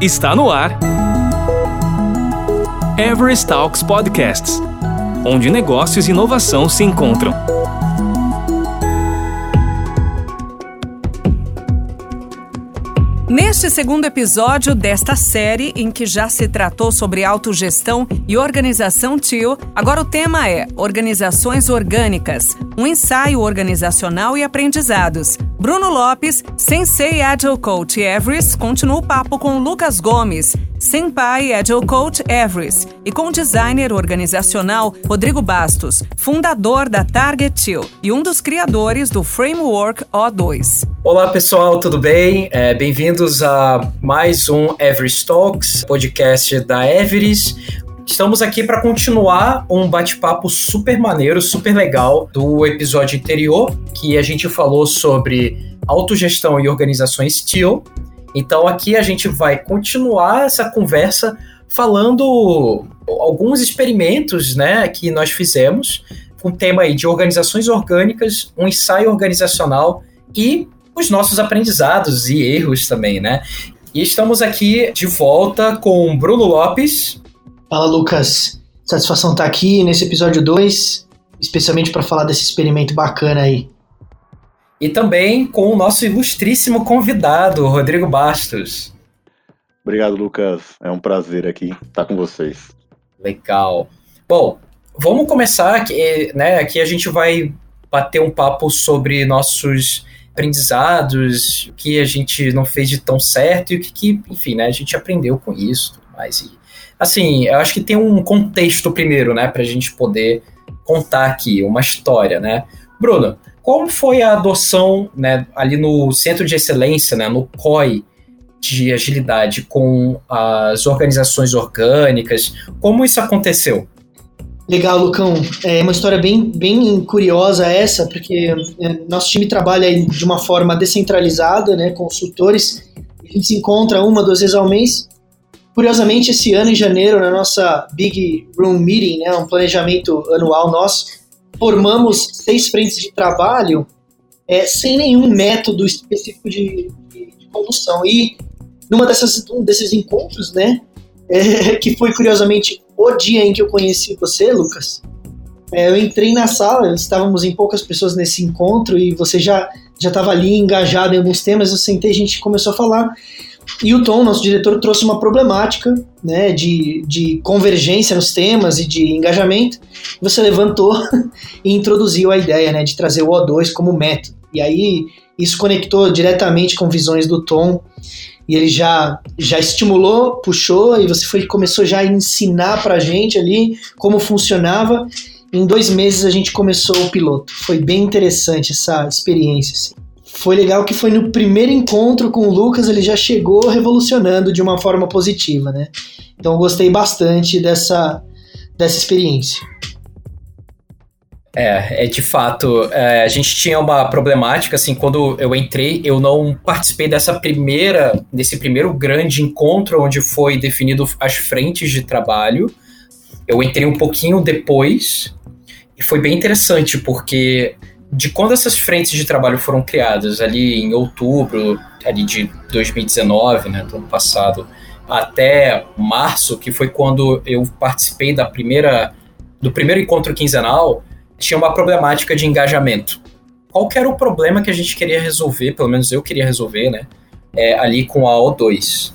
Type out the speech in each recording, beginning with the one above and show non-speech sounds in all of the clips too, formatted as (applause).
Está no ar. Everest Talks Podcasts onde negócios e inovação se encontram. Neste segundo episódio desta série, em que já se tratou sobre autogestão e organização TIO, agora o tema é Organizações Orgânicas, um ensaio organizacional e aprendizados. Bruno Lopes, Sensei Agile Coach Everest, continua o papo com Lucas Gomes, Senpai Agile Coach Everest, e com o designer organizacional Rodrigo Bastos, fundador da Target TIO e um dos criadores do Framework O2. Olá pessoal, tudo bem? É, Bem-vindos a mais um Everest Talks, podcast da Everest. Estamos aqui para continuar um bate-papo super maneiro, super legal do episódio anterior, que a gente falou sobre autogestão e organizações TIL. Então aqui a gente vai continuar essa conversa falando alguns experimentos, né, que nós fizemos com o tema aí de organizações orgânicas, um ensaio organizacional e os nossos aprendizados e erros também, né? E estamos aqui de volta com Bruno Lopes. Fala, Lucas. Satisfação estar aqui nesse episódio 2, especialmente para falar desse experimento bacana aí. E também com o nosso ilustríssimo convidado, Rodrigo Bastos. Obrigado, Lucas. É um prazer aqui estar com vocês. Legal. Bom, vamos começar aqui, né? Aqui a gente vai bater um papo sobre nossos aprendizados, o que a gente não fez de tão certo e o que, que enfim, né, a gente aprendeu com isso, tudo mais. E, assim, eu acho que tem um contexto primeiro, né, para a gente poder contar aqui uma história, né. Bruno, como foi a adoção, né, ali no Centro de Excelência, né, no COI, de agilidade com as organizações orgânicas? Como isso aconteceu? Legal, Lucão. É uma história bem, bem curiosa essa, porque é, nosso time trabalha de uma forma descentralizada, né, consultores. A gente se encontra uma, duas vezes ao mês. Curiosamente, esse ano, em janeiro, na nossa Big Room Meeting, né, um planejamento anual nosso, formamos seis frentes de trabalho é, sem nenhum método específico de, de, de condução. E numa dessas, um desses encontros, né, (laughs) é, que foi curiosamente o dia em que eu conheci você, Lucas, é, eu entrei na sala, estávamos em poucas pessoas nesse encontro e você já já estava ali engajado em alguns temas. Eu sentei, a gente começou a falar e o Tom, nosso diretor, trouxe uma problemática né, de, de convergência nos temas e de engajamento. Você levantou (laughs) e introduziu a ideia né, de trazer o O2 como método. E aí isso conectou diretamente com visões do Tom e ele já já estimulou, puxou e você foi começou já a ensinar para a gente ali como funcionava. Em dois meses a gente começou o piloto. Foi bem interessante essa experiência. Assim. Foi legal que foi no primeiro encontro com o Lucas ele já chegou revolucionando de uma forma positiva, né? Então eu gostei bastante dessa dessa experiência. É, é de fato, é, a gente tinha uma problemática, assim, quando eu entrei, eu não participei dessa primeira, desse primeiro grande encontro onde foi definido as frentes de trabalho. Eu entrei um pouquinho depois e foi bem interessante, porque de quando essas frentes de trabalho foram criadas, ali em outubro, ali de 2019, né, do ano passado, até março, que foi quando eu participei da primeira, do primeiro encontro quinzenal, tinha uma problemática de engajamento. Qual era o problema que a gente queria resolver, pelo menos eu queria resolver, né? É, ali com a O2.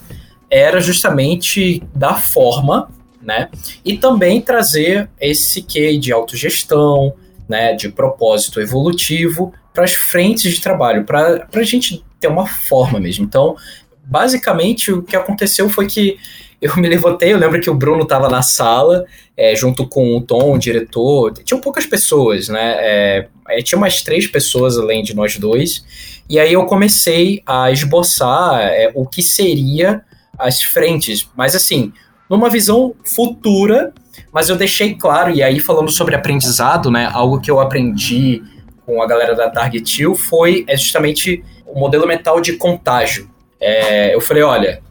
Era justamente da forma, né? E também trazer esse que de autogestão, né? De propósito evolutivo para as frentes de trabalho, para a gente ter uma forma mesmo. Então, basicamente, o que aconteceu foi que eu me levantei, eu lembro que o Bruno estava na sala, é, junto com o Tom, o diretor, tinham poucas pessoas, né? É, tinha umas três pessoas além de nós dois, e aí eu comecei a esboçar é, o que seria as frentes, mas assim, numa visão futura, mas eu deixei claro, e aí falando sobre aprendizado, né? Algo que eu aprendi com a galera da Target Hill foi é justamente o modelo mental de contágio. É, eu falei, olha,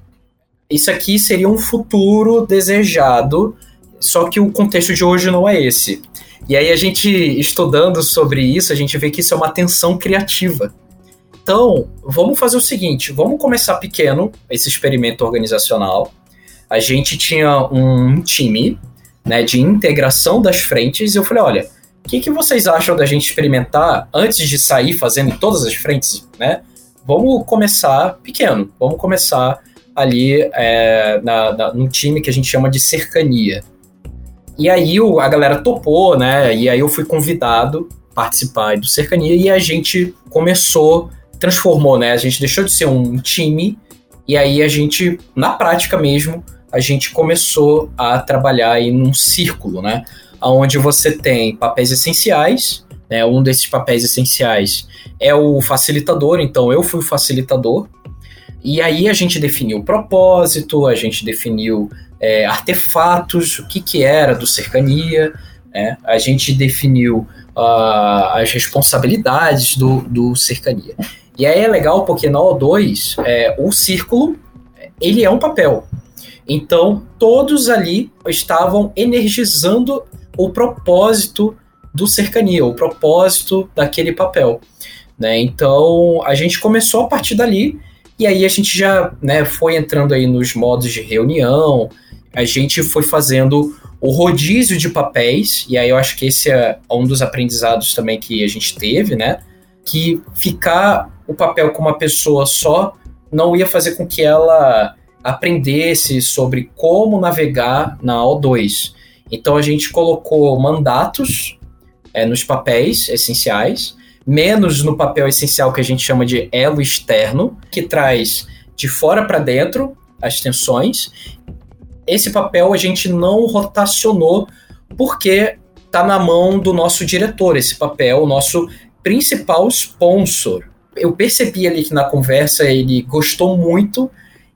isso aqui seria um futuro desejado, só que o contexto de hoje não é esse. E aí a gente estudando sobre isso, a gente vê que isso é uma tensão criativa. Então, vamos fazer o seguinte: vamos começar pequeno esse experimento organizacional. A gente tinha um time né, de integração das frentes, e eu falei: olha, o que, que vocês acham da gente experimentar antes de sair fazendo todas as frentes, né? Vamos começar pequeno, vamos começar ali é, na, na, num time que a gente chama de cercania. E aí o, a galera topou, né? E aí eu fui convidado a participar do cercania e a gente começou, transformou, né? A gente deixou de ser um time e aí a gente, na prática mesmo, a gente começou a trabalhar aí num círculo, né? Onde você tem papéis essenciais, né? Um desses papéis essenciais é o facilitador, então eu fui o facilitador. E aí a gente definiu o propósito, a gente definiu é, artefatos, o que, que era do cercania, né? a gente definiu uh, as responsabilidades do, do cercania. E aí é legal porque na O2, é, o círculo, ele é um papel. Então, todos ali estavam energizando o propósito do cercania, o propósito daquele papel. Né? Então, a gente começou a partir dali, e aí a gente já né, foi entrando aí nos modos de reunião, a gente foi fazendo o rodízio de papéis, e aí eu acho que esse é um dos aprendizados também que a gente teve, né? Que ficar o papel com uma pessoa só não ia fazer com que ela aprendesse sobre como navegar na O2. Então a gente colocou mandatos é, nos papéis essenciais, menos no papel essencial que a gente chama de elo externo, que traz de fora para dentro as tensões. Esse papel a gente não rotacionou porque está na mão do nosso diretor, esse papel, o nosso principal sponsor. Eu percebi ali que na conversa ele gostou muito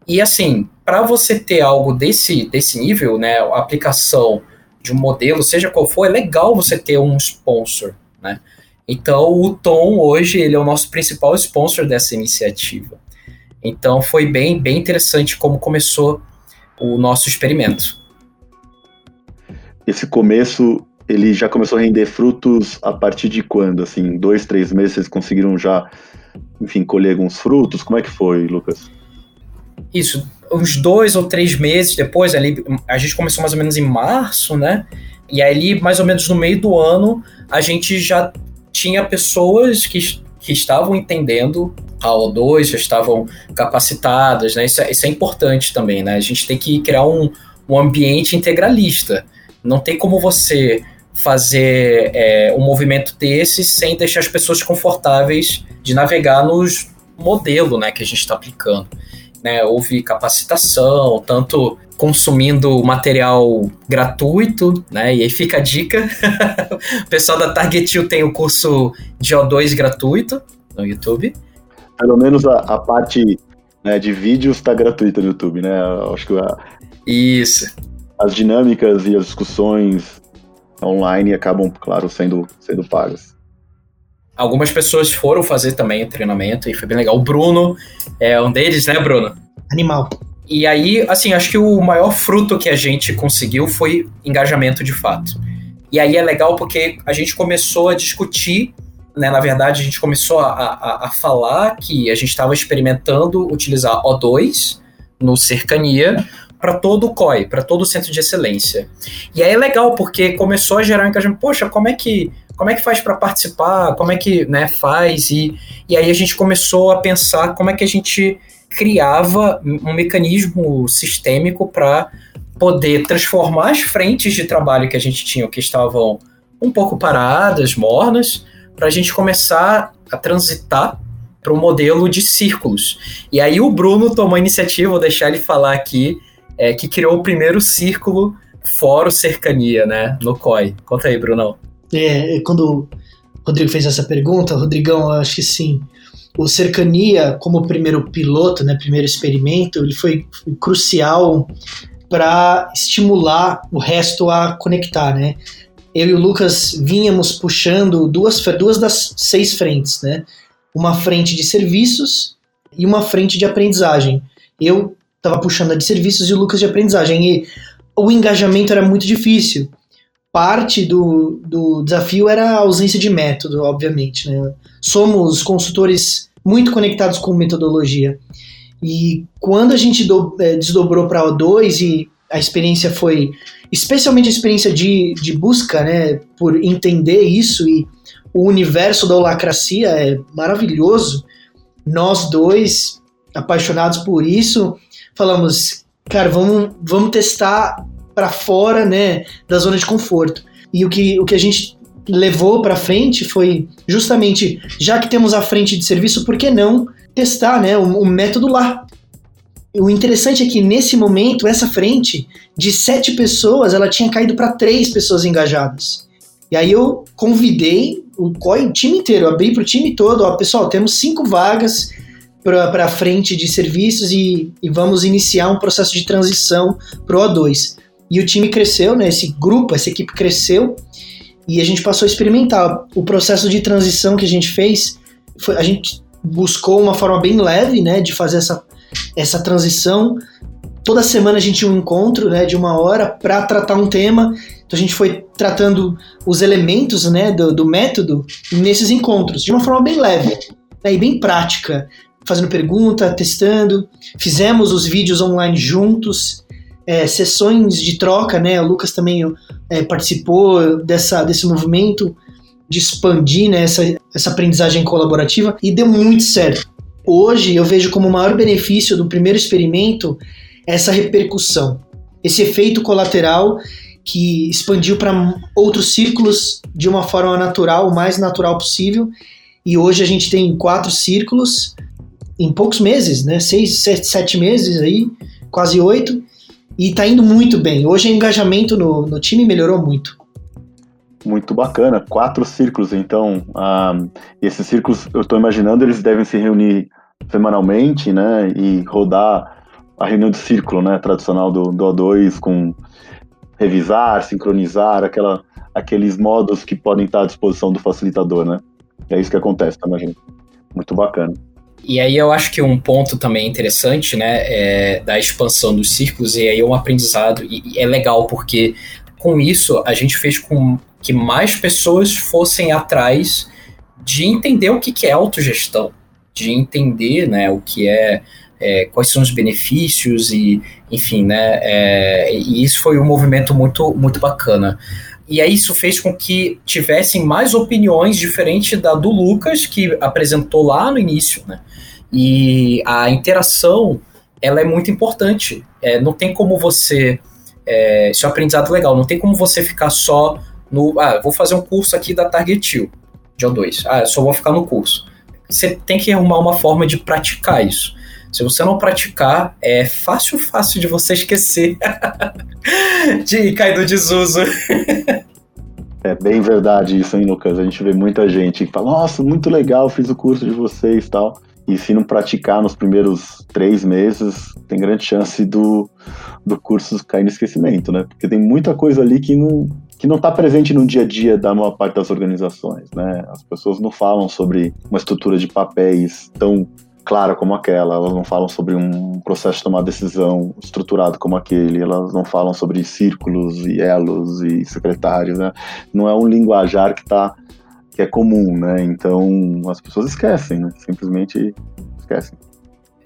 e assim, para você ter algo desse, desse nível, né, a aplicação de um modelo, seja qual for, é legal você ter um sponsor, né? Então, o Tom hoje ele é o nosso principal sponsor dessa iniciativa. Então, foi bem, bem interessante como começou o nosso experimento. Esse começo, ele já começou a render frutos a partir de quando? Assim, dois, três meses, vocês conseguiram já, enfim, colher alguns frutos? Como é que foi, Lucas? Isso, uns dois ou três meses depois, ali, a gente começou mais ou menos em março, né? E ali, mais ou menos no meio do ano, a gente já tinha pessoas que, que estavam entendendo a O2, já estavam capacitadas, né? Isso é, isso é importante também, né? A gente tem que criar um, um ambiente integralista. Não tem como você fazer é, um movimento desse sem deixar as pessoas confortáveis de navegar nos modelo né, que a gente está aplicando né, houve capacitação, tanto consumindo material gratuito, né? E aí fica a dica. (laughs) o pessoal da Target tem o curso de O2 gratuito no YouTube. Pelo menos a, a parte né, de vídeos está gratuita no YouTube, né? Acho que a, Isso. As dinâmicas e as discussões online acabam, claro, sendo, sendo pagas. Algumas pessoas foram fazer também o treinamento e foi bem legal. O Bruno é um deles, né, Bruno? Animal. E aí, assim, acho que o maior fruto que a gente conseguiu foi engajamento de fato. E aí é legal porque a gente começou a discutir, né? Na verdade, a gente começou a, a, a falar que a gente estava experimentando utilizar O2 no cercania para todo o COI, para todo o centro de excelência. E aí é legal porque começou a gerar um engajamento. Poxa, como é que como é que faz para participar, como é que né, faz, e, e aí a gente começou a pensar como é que a gente criava um mecanismo sistêmico para poder transformar as frentes de trabalho que a gente tinha, que estavam um pouco paradas, mornas, para a gente começar a transitar para um modelo de círculos. E aí o Bruno tomou a iniciativa, vou deixar ele falar aqui, é, que criou o primeiro círculo o cercania, né, no COI. Conta aí, Brunão. É, quando o Rodrigo fez essa pergunta, Rodrigão, eu acho que sim. O Cercania, como primeiro piloto, né, primeiro experimento, ele foi crucial para estimular o resto a conectar, né? Eu e o Lucas vínhamos puxando duas, duas das seis frentes, né? Uma frente de serviços e uma frente de aprendizagem. Eu estava puxando a de serviços e o Lucas de aprendizagem. E o engajamento era muito difícil, parte do, do desafio era a ausência de método, obviamente. Né? Somos consultores muito conectados com metodologia. E quando a gente do, é, desdobrou para O2 e a experiência foi, especialmente a experiência de, de busca, né, por entender isso e o universo da holacracia é maravilhoso. Nós dois, apaixonados por isso, falamos, cara, vamos, vamos testar para fora, né, da zona de conforto. E o que, o que a gente levou para frente foi justamente, já que temos a frente de serviço, por que não testar, né, o, o método lá? O interessante é que nesse momento essa frente de sete pessoas, ela tinha caído para três pessoas engajadas. E aí eu convidei o COI, o time inteiro, abri para o time todo, ó, pessoal, temos cinco vagas para frente de serviços e, e, vamos iniciar um processo de transição para o O2. E o time cresceu, né? Esse grupo, essa equipe cresceu e a gente passou a experimentar. O processo de transição que a gente fez, foi, a gente buscou uma forma bem leve, né, de fazer essa, essa transição. Toda semana a gente tinha um encontro, né, de uma hora para tratar um tema. Então a gente foi tratando os elementos, né, do, do método nesses encontros de uma forma bem leve né, e bem prática fazendo pergunta, testando. Fizemos os vídeos online juntos, é, sessões de troca, né? O Lucas também é, participou dessa, desse movimento de expandir né, essa, essa aprendizagem colaborativa e deu muito certo. Hoje eu vejo como o maior benefício do primeiro experimento essa repercussão, esse efeito colateral que expandiu para outros círculos de uma forma natural, o mais natural possível. E hoje a gente tem quatro círculos em poucos meses, né? Seis, sete, sete meses aí, quase oito, e tá indo muito bem. Hoje o engajamento no, no time melhorou muito. Muito bacana, quatro círculos, então. Ah, esses círculos, eu estou imaginando, eles devem se reunir semanalmente, né? E rodar a reunião de círculo, né? Tradicional do, do O2, com revisar, sincronizar, aquela, aqueles modos que podem estar à disposição do facilitador, né? É isso que acontece, tá. Muito bacana. E aí eu acho que um ponto também interessante, né, é da expansão dos círculos, e aí é um aprendizado, e, e é legal porque com isso a gente fez com que mais pessoas fossem atrás de entender o que, que é autogestão, de entender, né, o que é, é quais são os benefícios e, enfim, né, é, e isso foi um movimento muito, muito bacana. E aí isso fez com que tivessem mais opiniões diferentes da do Lucas, que apresentou lá no início, né? E a interação, ela é muito importante. É, não tem como você... É, isso é um aprendizado legal. Não tem como você ficar só no... Ah, vou fazer um curso aqui da Target de O2. Ah, só vou ficar no curso. Você tem que arrumar uma forma de praticar isso. Se você não praticar, é fácil, fácil de você esquecer (laughs) de cair no desuso. É bem verdade isso, hein, Lucas? A gente vê muita gente que fala, nossa, muito legal, fiz o curso de vocês e tal. E se não praticar nos primeiros três meses, tem grande chance do, do curso cair no esquecimento, né? Porque tem muita coisa ali que não, que não está presente no dia a dia da maior parte das organizações, né? As pessoas não falam sobre uma estrutura de papéis tão clara como aquela, elas não falam sobre um processo de tomar decisão estruturado como aquele, elas não falam sobre círculos e elos e secretários, né? Não é um linguajar que tá que é comum, né? Então as pessoas esquecem, né? Simplesmente esquecem.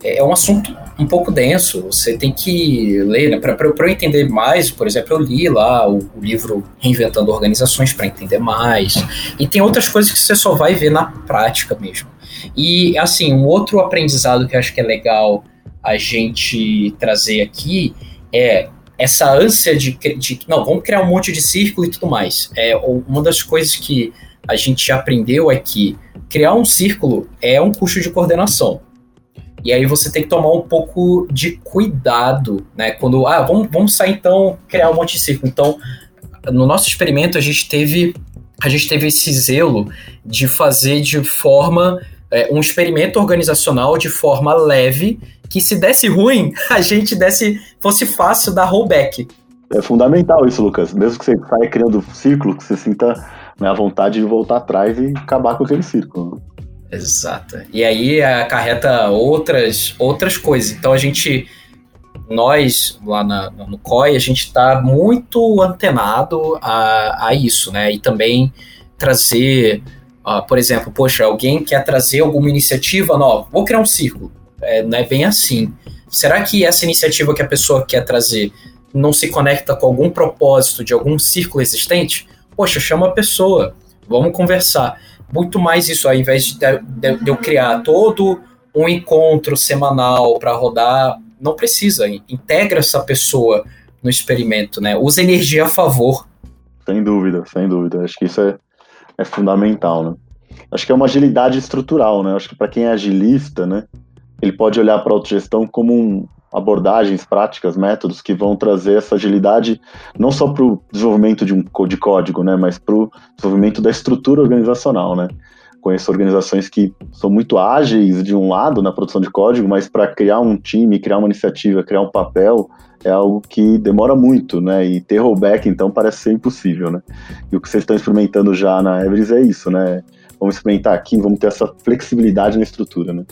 É, é um assunto um pouco denso, você tem que ler, né? Para eu entender mais, por exemplo, eu li lá o, o livro Reinventando Organizações para entender mais, e tem outras coisas que você só vai ver na prática mesmo. E, assim, um outro aprendizado que eu acho que é legal a gente trazer aqui é essa ânsia de, de não, vamos criar um monte de círculo e tudo mais. É, uma das coisas que a gente aprendeu é que criar um círculo é um custo de coordenação. E aí você tem que tomar um pouco de cuidado, né? Quando, ah, vamos, vamos sair então, criar um monte de círculo. Então, no nosso experimento, a gente teve a gente teve esse zelo de fazer de forma é, um experimento organizacional de forma leve, que se desse ruim, (laughs) a gente desse fosse fácil dar rollback. É fundamental isso, Lucas. Mesmo que você saia criando círculo, que você sinta né, a vontade de voltar atrás e acabar com aquele círculo. Exato. E aí acarreta outras, outras coisas. Então a gente, nós lá na, no COI, a gente está muito antenado a, a isso, né? E também trazer Uh, por exemplo, poxa, alguém quer trazer alguma iniciativa nova, vou criar um círculo. É, não é bem assim. Será que essa iniciativa que a pessoa quer trazer não se conecta com algum propósito de algum círculo existente? Poxa, chama a pessoa, vamos conversar. Muito mais isso, ao invés de, de, de eu criar todo um encontro semanal para rodar, não precisa. Integra essa pessoa no experimento, né? Usa energia a favor. Sem dúvida, sem dúvida. Acho que isso é, é fundamental, né? Acho que é uma agilidade estrutural, né? Acho que para quem é agilista, né, ele pode olhar para a autogestão como um, abordagens, práticas, métodos que vão trazer essa agilidade não só para o desenvolvimento de um de código, né, mas para o desenvolvimento da estrutura organizacional, né. Conheço organizações que são muito ágeis de um lado na produção de código, mas para criar um time, criar uma iniciativa, criar um papel, é algo que demora muito, né? E ter rollback, então, parece ser impossível, né? E o que vocês estão experimentando já na Everest é isso, né? Vamos experimentar aqui, vamos ter essa flexibilidade na estrutura, né?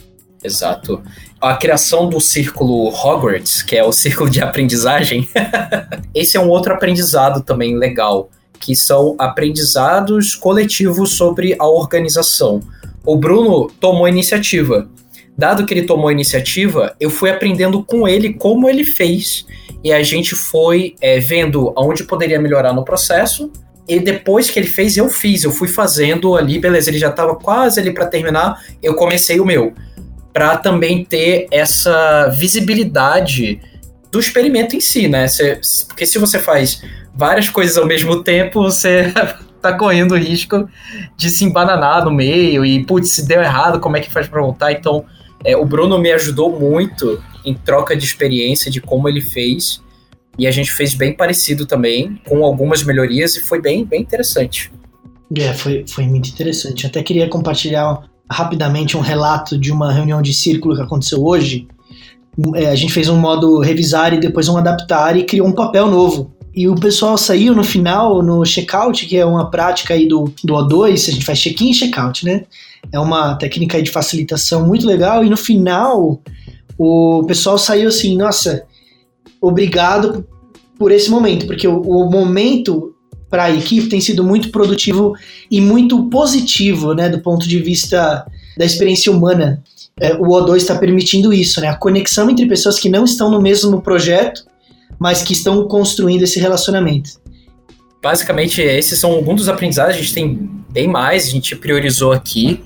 Exato. A criação do círculo Hogwarts, que é o círculo de aprendizagem, (laughs) esse é um outro aprendizado também legal, que são aprendizados coletivos sobre a organização. O Bruno tomou iniciativa. Dado que ele tomou iniciativa, eu fui aprendendo com ele como ele fez. E a gente foi é, vendo aonde poderia melhorar no processo. E depois que ele fez, eu fiz. Eu fui fazendo ali, beleza, ele já estava quase ali para terminar. Eu comecei o meu para também ter essa visibilidade do experimento em si, né? Porque se você faz várias coisas ao mesmo tempo, você (laughs) tá correndo o risco de se embananar no meio e, putz, se deu errado, como é que faz para voltar? Então, é, o Bruno me ajudou muito em troca de experiência de como ele fez e a gente fez bem parecido também, com algumas melhorias e foi bem, bem interessante. É, foi, foi muito interessante. Até queria compartilhar rapidamente um relato de uma reunião de círculo que aconteceu hoje. É, a gente fez um modo revisar e depois um adaptar e criou um papel novo. E o pessoal saiu no final, no checkout, que é uma prática aí do, do O2, a gente faz check-in e check-out, né? É uma técnica de facilitação muito legal. E no final, o pessoal saiu assim: nossa, obrigado por esse momento, porque o, o momento para a equipe tem sido muito produtivo e muito positivo, né, do ponto de vista da experiência humana. É, o O2 está permitindo isso, né, a conexão entre pessoas que não estão no mesmo projeto, mas que estão construindo esse relacionamento. Basicamente, esses são alguns dos aprendizados, a gente tem bem mais, a gente priorizou aqui.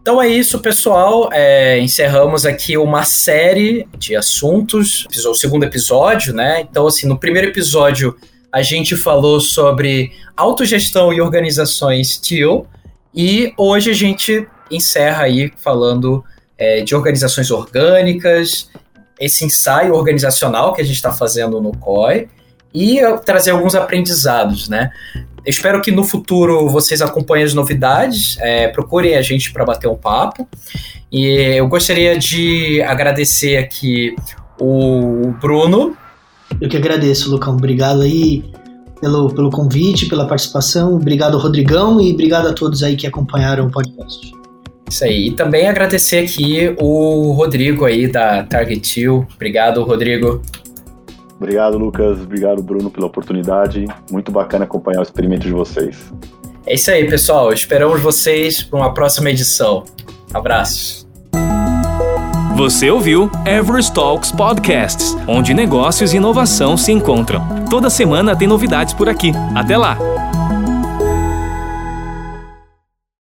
Então é isso, pessoal. É, encerramos aqui uma série de assuntos, o segundo episódio, né? Então, assim, no primeiro episódio a gente falou sobre autogestão e organizações TIL, e hoje a gente encerra aí falando é, de organizações orgânicas, esse ensaio organizacional que a gente está fazendo no COI, e trazer alguns aprendizados, né? Eu espero que no futuro vocês acompanhem as novidades, é, procurem a gente para bater um papo. E eu gostaria de agradecer aqui o Bruno, eu que agradeço, Lucão. Obrigado aí pelo, pelo convite, pela participação. Obrigado, Rodrigão, e obrigado a todos aí que acompanharam o podcast. Isso aí. E também agradecer aqui o Rodrigo aí da Target Hill. Obrigado, Rodrigo. Obrigado, Lucas. Obrigado, Bruno, pela oportunidade. Muito bacana acompanhar o experimento de vocês. É isso aí, pessoal. Esperamos vocês para uma próxima edição. Abraços. Você ouviu Everest Talks Podcasts, onde negócios e inovação se encontram. Toda semana tem novidades por aqui. Até lá!